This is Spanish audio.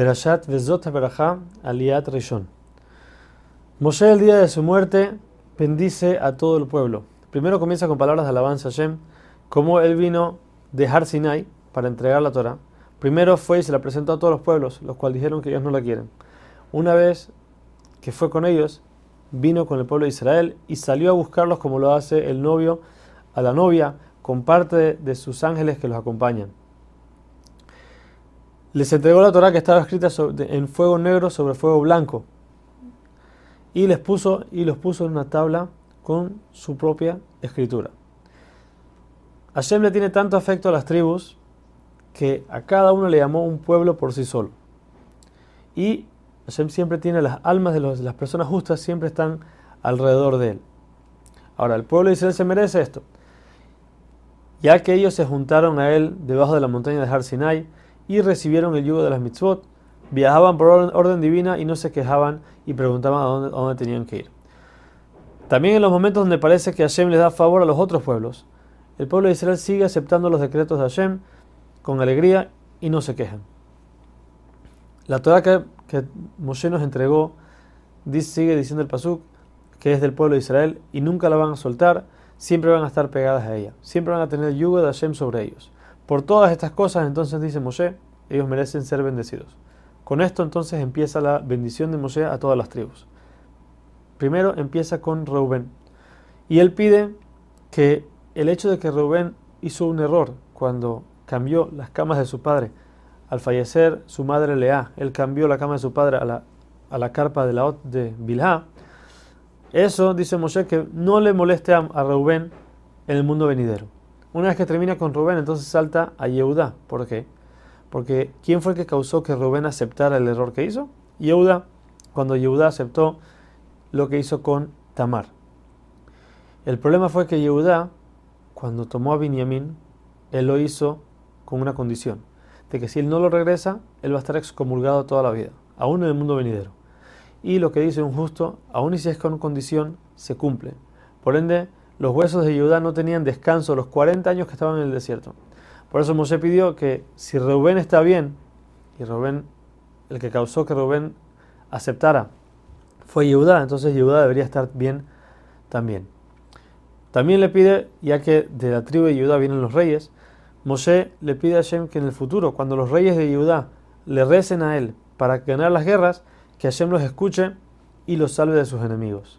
Perashat Vezot Berajá Aliat Rishon. Moshe, el día de su muerte, bendice a todo el pueblo. Primero comienza con palabras de alabanza a Shem, como él vino de Har Sinai para entregar la Torah. Primero fue y se la presentó a todos los pueblos, los cuales dijeron que ellos no la quieren. Una vez que fue con ellos, vino con el pueblo de Israel y salió a buscarlos como lo hace el novio a la novia, con parte de sus ángeles que los acompañan les entregó la Torah que estaba escrita en fuego negro sobre fuego blanco y les puso y los puso en una tabla con su propia escritura. Hashem le tiene tanto afecto a las tribus que a cada uno le llamó un pueblo por sí solo. Y Hashem siempre tiene las almas de, las personas justas, siempre están alrededor de él. Ahora, el pueblo de Israel se merece esto, ya que ellos se juntaron a él debajo de la montaña de Har Sinai, y recibieron el yugo de las mitzvot, viajaban por orden, divina y no se quejaban y preguntaban a dónde, tenían que ir. También en los momentos donde parece que Hashem les da favor a los otros pueblos, el pueblo de Israel sigue aceptando los decretos de Hashem con alegría y no se quejan. La Torah que, que Moshe nos entregó sigue diciendo el Pasuk que es del pueblo de Israel y nunca la van a soltar, siempre van a estar pegadas a ella, siempre van a tener el yugo de Hashem sobre ellos. Por todas estas cosas, entonces dice Moshe, ellos merecen ser bendecidos. Con esto entonces empieza la bendición de Moshe a todas las tribus. Primero empieza con Reubén. Y él pide que el hecho de que Reubén hizo un error cuando cambió las camas de su padre, al fallecer su madre Lea, él cambió la cama de su padre a la, a la carpa de la de Bilha. Eso dice Moshe que no le moleste a, a Reubén en el mundo venidero. Una vez que termina con Rubén, entonces salta a Yehuda. ¿Por qué? Porque ¿quién fue el que causó que Rubén aceptara el error que hizo? Yehuda, cuando Yehuda aceptó lo que hizo con Tamar. El problema fue que Yehuda, cuando tomó a Binyamin, él lo hizo con una condición, de que si él no lo regresa, él va a estar excomulgado toda la vida, aún en el mundo venidero. Y lo que dice un justo, aún si es con condición, se cumple. Por ende, los huesos de Judá no tenían descanso los 40 años que estaban en el desierto. Por eso Moshe pidió que si Reubén está bien, y Reubén, el que causó que Reubén aceptara, fue Judá, entonces Judá debería estar bien también. También le pide, ya que de la tribu de Judá vienen los reyes, Moshe le pide a Hashem que en el futuro, cuando los reyes de Judá le recen a él para ganar las guerras, que Hashem los escuche y los salve de sus enemigos.